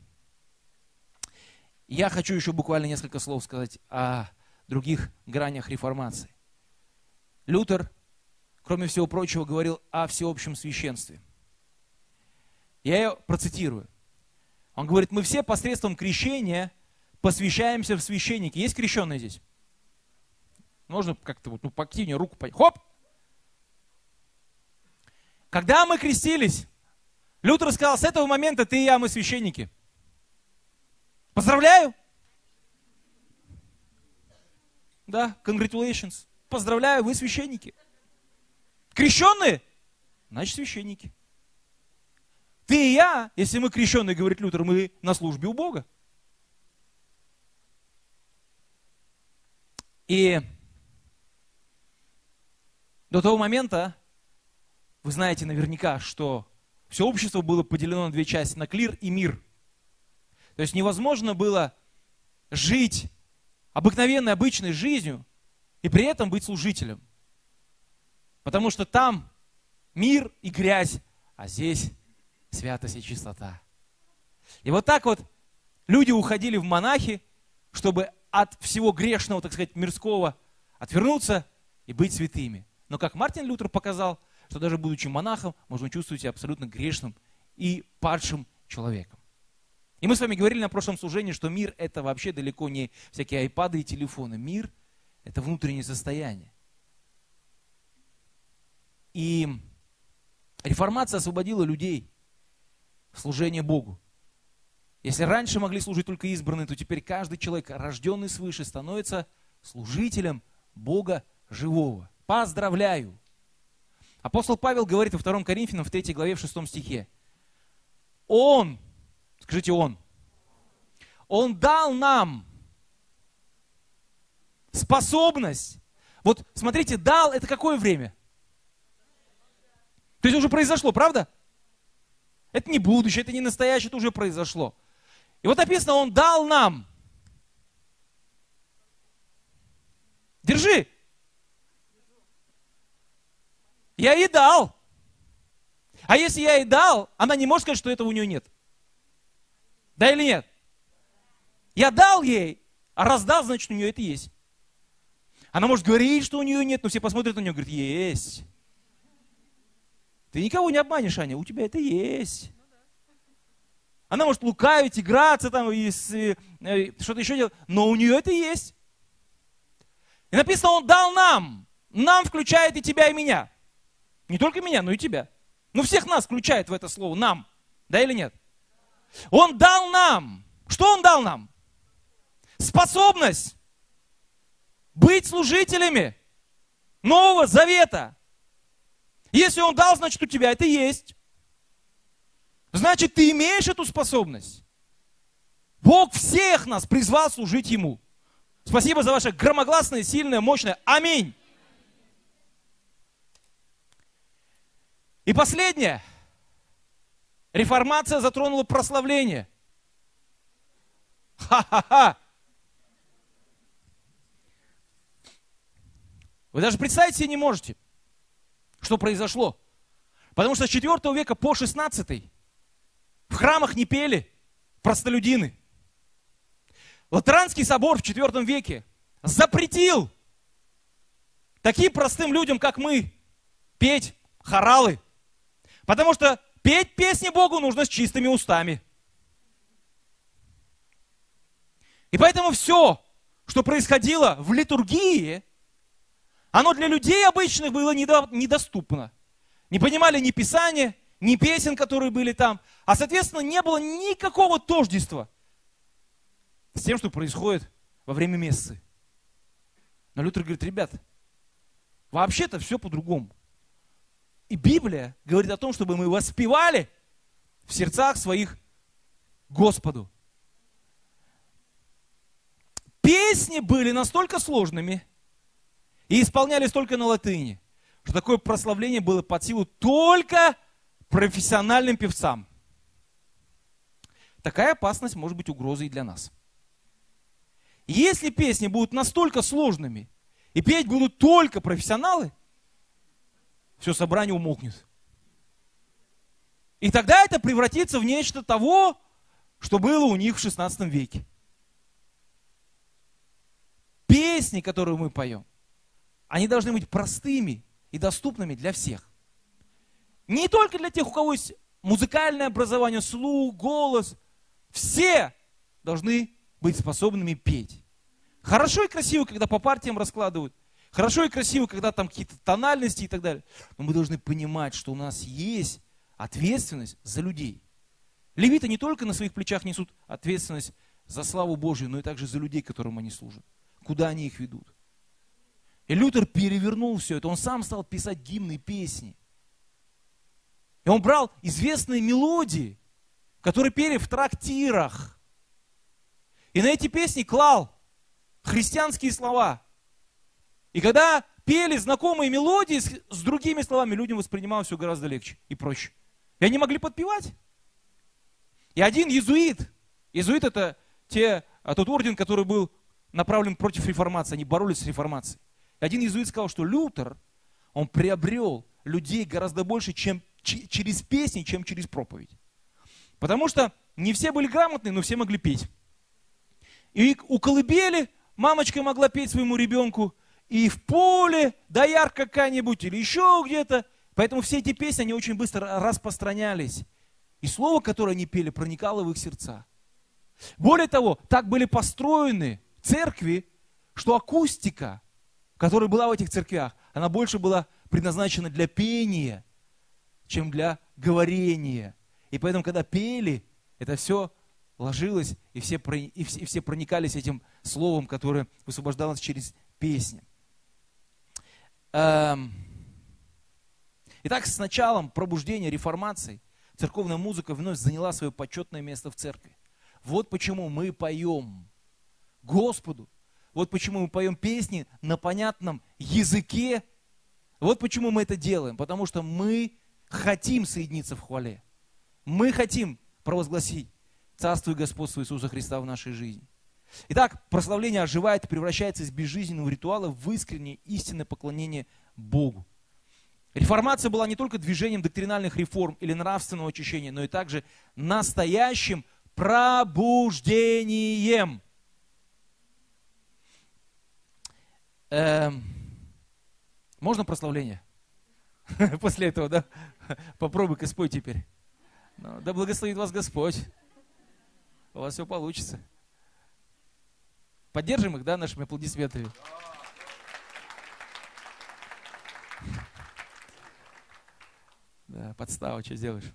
Я хочу еще буквально несколько слов сказать о других гранях реформации. Лютер, кроме всего прочего, говорил о всеобщем священстве. Я ее процитирую. Он говорит, мы все посредством крещения посвящаемся в священники. Есть крещенные здесь? Можно как-то вот, ну, поактивнее руку поднять. Хоп! Когда мы крестились, Лютер сказал, с этого момента ты и я, мы священники. Поздравляю! Да, congratulations. Поздравляю, вы священники. Крещенные? Значит, священники. Ты и я, если мы крещенные, говорит Лютер, мы на службе у Бога. И до того момента, вы знаете наверняка, что все общество было поделено на две части, на клир и мир. То есть невозможно было жить обыкновенной, обычной жизнью и при этом быть служителем. Потому что там мир и грязь, а здесь святость и чистота. И вот так вот люди уходили в монахи, чтобы от всего грешного, так сказать, мирского отвернуться и быть святыми. Но как Мартин Лютер показал, что даже будучи монахом, можно чувствовать себя абсолютно грешным и падшим человеком. И мы с вами говорили на прошлом служении, что мир это вообще далеко не всякие айпады и телефоны. Мир это внутреннее состояние. И реформация освободила людей в служение Богу. Если раньше могли служить только избранные, то теперь каждый человек, рожденный свыше, становится служителем Бога живого. Поздравляю! Апостол Павел говорит во 2 Коринфянам в 3 главе в 6 стихе. Он, скажите Он, Он дал нам способность. Вот смотрите, дал это какое время? То есть уже произошло, правда? Это не будущее, это не настоящее, это уже произошло. И вот написано, Он дал нам. Держи. Я ей дал. А если я ей дал, она не может сказать, что этого у нее нет. Да или нет? Я дал ей, а раздал, значит, у нее это есть. Она может говорить, что у нее нет, но все посмотрят на нее и говорят, есть. Ты никого не обманешь, Аня, у тебя это есть. Она может лукавить, играться там, и, и, и что-то еще делать, но у нее это есть. И написано, Он дал нам. Нам включает и тебя, и меня. Не только меня, но и тебя. Ну, всех нас включает в это слово, нам. Да или нет? Он дал нам. Что Он дал нам? Способность быть служителями Нового Завета. Если Он дал, значит, у тебя это есть. Значит, ты имеешь эту способность. Бог всех нас призвал служить Ему. Спасибо за ваше громогласное, сильное, мощное Аминь. И последнее. Реформация затронула прославление. Ха-ха-ха. Вы даже представить себе не можете, что произошло. Потому что с 4 века по 16 в храмах не пели простолюдины. Латеранский собор в 4 веке запретил таким простым людям, как мы, петь хоралы. Потому что петь песни Богу нужно с чистыми устами. И поэтому все, что происходило в литургии, оно для людей обычных было недоступно. Не понимали ни Писания, ни песен, которые были там. А, соответственно, не было никакого тождества с тем, что происходит во время мессы. Но Лютер говорит, ребят, вообще-то все по-другому. И Библия говорит о том, чтобы мы воспевали в сердцах своих Господу. Песни были настолько сложными и исполнялись только на латыни, что такое прославление было под силу только профессиональным певцам. Такая опасность может быть угрозой и для нас. Если песни будут настолько сложными, и петь будут только профессионалы, все собрание умолкнет. И тогда это превратится в нечто того, что было у них в 16 веке. Песни, которые мы поем, они должны быть простыми и доступными для всех. Не только для тех, у кого есть музыкальное образование, слух, голос. Все должны быть способными петь. Хорошо и красиво, когда по партиям раскладывают. Хорошо и красиво, когда там какие-то тональности и так далее. Но мы должны понимать, что у нас есть ответственность за людей. Левиты не только на своих плечах несут ответственность за славу Божию, но и также за людей, которым они служат. Куда они их ведут. И Лютер перевернул все это. Он сам стал писать гимны песни. И он брал известные мелодии, которые пели в трактирах. И на эти песни клал христианские слова. И когда пели знакомые мелодии с, другими словами, людям воспринималось все гораздо легче и проще. И они могли подпевать. И один иезуит, иезуит это те, а тот орден, который был направлен против реформации, они боролись с реформацией. И один иезуит сказал, что Лютер, он приобрел людей гораздо больше, чем через песни, чем через проповедь. Потому что не все были грамотные, но все могли петь. И у колыбели мамочка могла петь своему ребенку, и в поле, доярка какая-нибудь, или еще где-то. Поэтому все эти песни, они очень быстро распространялись. И слово, которое они пели, проникало в их сердца. Более того, так были построены церкви, что акустика, которая была в этих церквях, она больше была предназначена для пения, чем для говорения. И поэтому, когда пели, это все ложилось, и все, и все, и все проникались этим словом, которое высвобождалось через песни. Эм. Итак, с началом пробуждения, реформации, церковная музыка вновь заняла свое почетное место в церкви. Вот почему мы поем Господу. Вот почему мы поем песни на понятном языке. Вот почему мы это делаем. Потому что мы хотим соединиться в хвале. Мы хотим провозгласить Царство и Господство Иисуса Христа в нашей жизни. Итак, прославление оживает и превращается из безжизненного ритуала в искреннее истинное поклонение Богу. Реформация была не только движением доктринальных реформ или нравственного очищения, но и также настоящим пробуждением. Эм, можно прославление? После этого, да? Попробуй-ка спой теперь. Ну, да благословит вас Господь. У вас все получится. Поддержим их, да, нашими аплодисментами. Да, подстава, что сделаешь?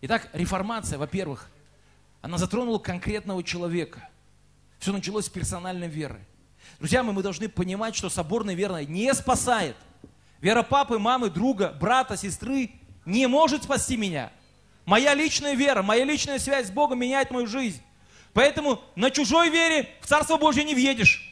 Итак, реформация, во-первых, она затронула конкретного человека. Все началось с персональной веры. Друзья мои, мы должны понимать, что соборная вера не спасает. Вера папы, мамы, друга, брата, сестры не может спасти меня. Моя личная вера, моя личная связь с Богом меняет мою жизнь. Поэтому на чужой вере в Царство Божье не въедешь.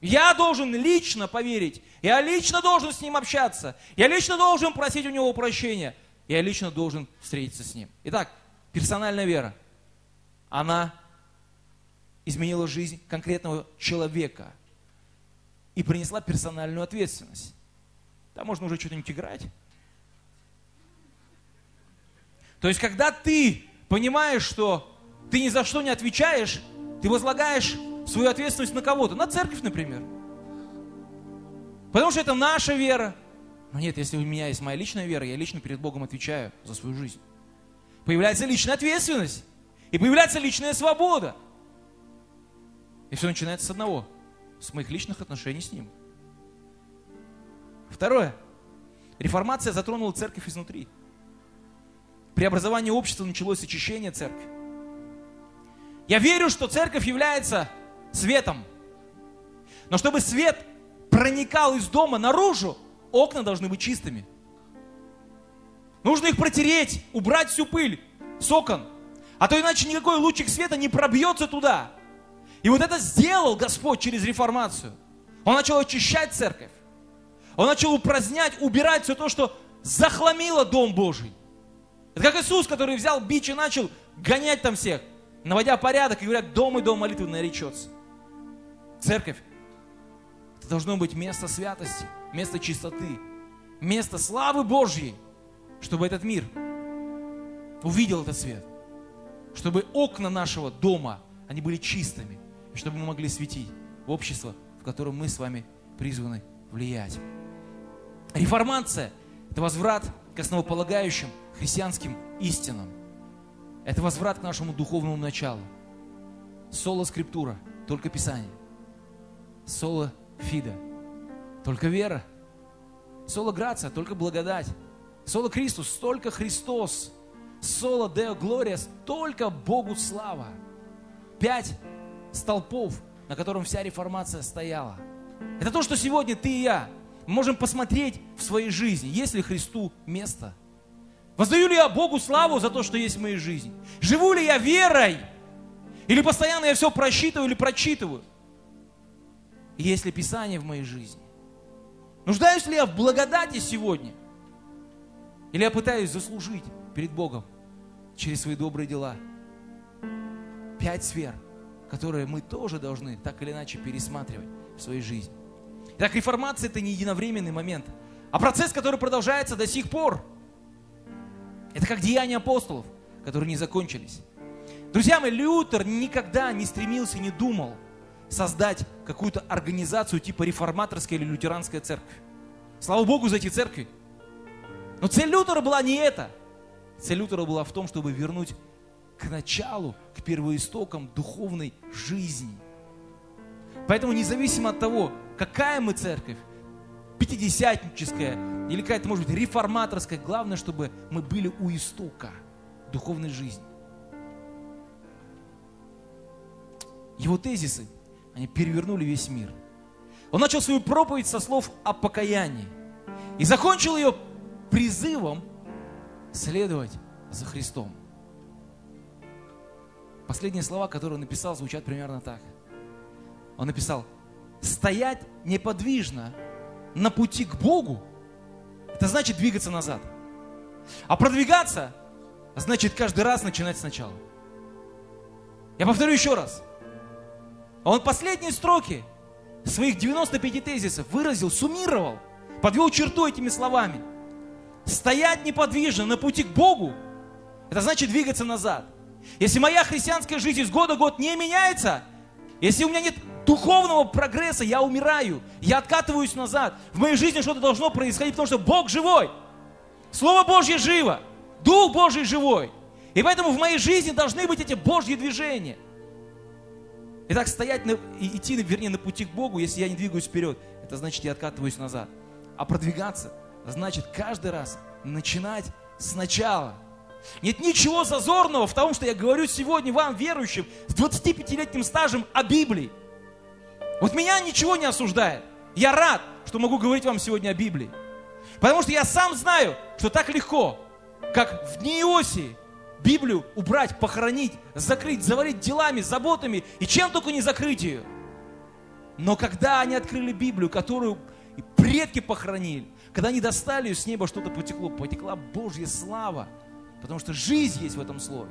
Я должен лично поверить. Я лично должен с ним общаться. Я лично должен просить у него прощения. Я лично должен встретиться с ним. Итак, персональная вера. Она изменила жизнь конкретного человека и принесла персональную ответственность. Там можно уже что-нибудь играть. То есть, когда ты понимаешь, что ты ни за что не отвечаешь, ты возлагаешь свою ответственность на кого-то, на церковь, например. Потому что это наша вера. Но нет, если у меня есть моя личная вера, я лично перед Богом отвечаю за свою жизнь. Появляется личная ответственность. И появляется личная свобода. И все начинается с одного. С моих личных отношений с Ним. Второе. Реформация затронула церковь изнутри. Преобразование общества началось с очищения церкви. Я верю, что церковь является светом. Но чтобы свет проникал из дома наружу, окна должны быть чистыми. Нужно их протереть, убрать всю пыль с окон. А то иначе никакой лучик света не пробьется туда. И вот это сделал Господь через реформацию. Он начал очищать церковь. Он начал упразднять, убирать все то, что захламило Дом Божий. Это как Иисус, который взял бич и начал гонять там всех наводя порядок и говорят, дом и дом молитвы наречется. Церковь, это должно быть место святости, место чистоты, место славы Божьей, чтобы этот мир увидел этот свет, чтобы окна нашего дома, они были чистыми, и чтобы мы могли светить в общество, в котором мы с вами призваны влиять. Реформация – это возврат к основополагающим христианским истинам – это возврат к нашему духовному началу. Соло скриптура, только Писание. соло фида, только вера. Соло грация, только благодать. Соло Христос, только Христос. Соло Део Глория, только Богу слава. Пять столпов, на котором вся реформация стояла. Это то, что сегодня ты и я можем посмотреть в своей жизни, есть ли Христу место. Воздаю ли я Богу славу за то, что есть в моей жизни? Живу ли я верой? Или постоянно я все просчитываю или прочитываю? Есть ли Писание в моей жизни? Нуждаюсь ли я в благодати сегодня? Или я пытаюсь заслужить перед Богом через свои добрые дела? Пять сфер, которые мы тоже должны так или иначе пересматривать в своей жизни. Итак, реформация – это не единовременный момент, а процесс, который продолжается до сих пор. Это как деяния апостолов, которые не закончились. Друзья мои, Лютер никогда не стремился, не думал создать какую-то организацию типа реформаторская или лютеранская церковь. Слава Богу за эти церкви. Но цель Лютера была не это. Цель Лютера была в том, чтобы вернуть к началу, к первоистокам духовной жизни. Поэтому независимо от того, какая мы церковь, пятидесятническая или какая-то, может быть, реформаторская, главное, чтобы мы были у истока духовной жизни. Его тезисы, они перевернули весь мир. Он начал свою проповедь со слов о покаянии и закончил ее призывом следовать за Христом. Последние слова, которые он написал, звучат примерно так. Он написал, стоять неподвижно на пути к Богу, это значит двигаться назад. А продвигаться значит каждый раз начинать сначала. Я повторю еще раз. Он последние строки своих 95 тезисов выразил, суммировал, подвел черту этими словами. Стоять неподвижно на пути к Богу, это значит двигаться назад. Если моя христианская жизнь из года в год не меняется, если у меня нет духовного прогресса, я умираю, я откатываюсь назад. В моей жизни что-то должно происходить, потому что Бог живой. Слово Божье живо, Дух Божий живой. И поэтому в моей жизни должны быть эти Божьи движения. Итак, стоять на, и идти, вернее, на пути к Богу, если я не двигаюсь вперед, это значит, я откатываюсь назад. А продвигаться, значит каждый раз начинать сначала. Нет ничего зазорного в том, что я говорю сегодня вам, верующим, с 25-летним стажем о Библии. Вот меня ничего не осуждает. Я рад, что могу говорить вам сегодня о Библии. Потому что я сам знаю, что так легко, как в дни Иосии, Библию убрать, похоронить, закрыть, завалить делами, заботами и чем только не закрыть ее. Но когда они открыли Библию, которую предки похоронили, когда они достали ее с неба, что-то потекло, потекла Божья слава, потому что жизнь есть в этом слове.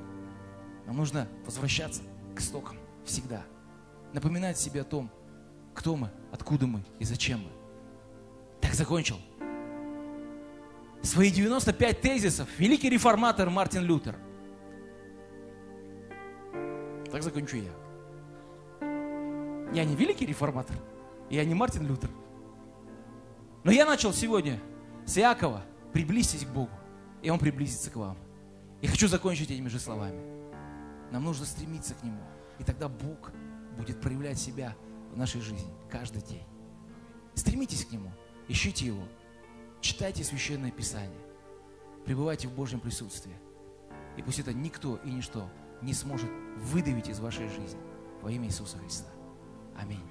Нам нужно возвращаться к истокам всегда. Напоминать себе о том, кто мы, откуда мы и зачем мы. Так закончил. Свои 95 тезисов великий реформатор Мартин Лютер. Так закончу я. Я не великий реформатор, я не Мартин Лютер. Но я начал сегодня с Иакова. Приблизьтесь к Богу, и Он приблизится к вам. И хочу закончить этими же словами. Нам нужно стремиться к Нему. И тогда Бог будет проявлять себя в нашей жизни каждый день. Стремитесь к Нему, ищите Его, читайте Священное Писание, пребывайте в Божьем присутствии. И пусть это никто и ничто не сможет выдавить из вашей жизни во имя Иисуса Христа. Аминь.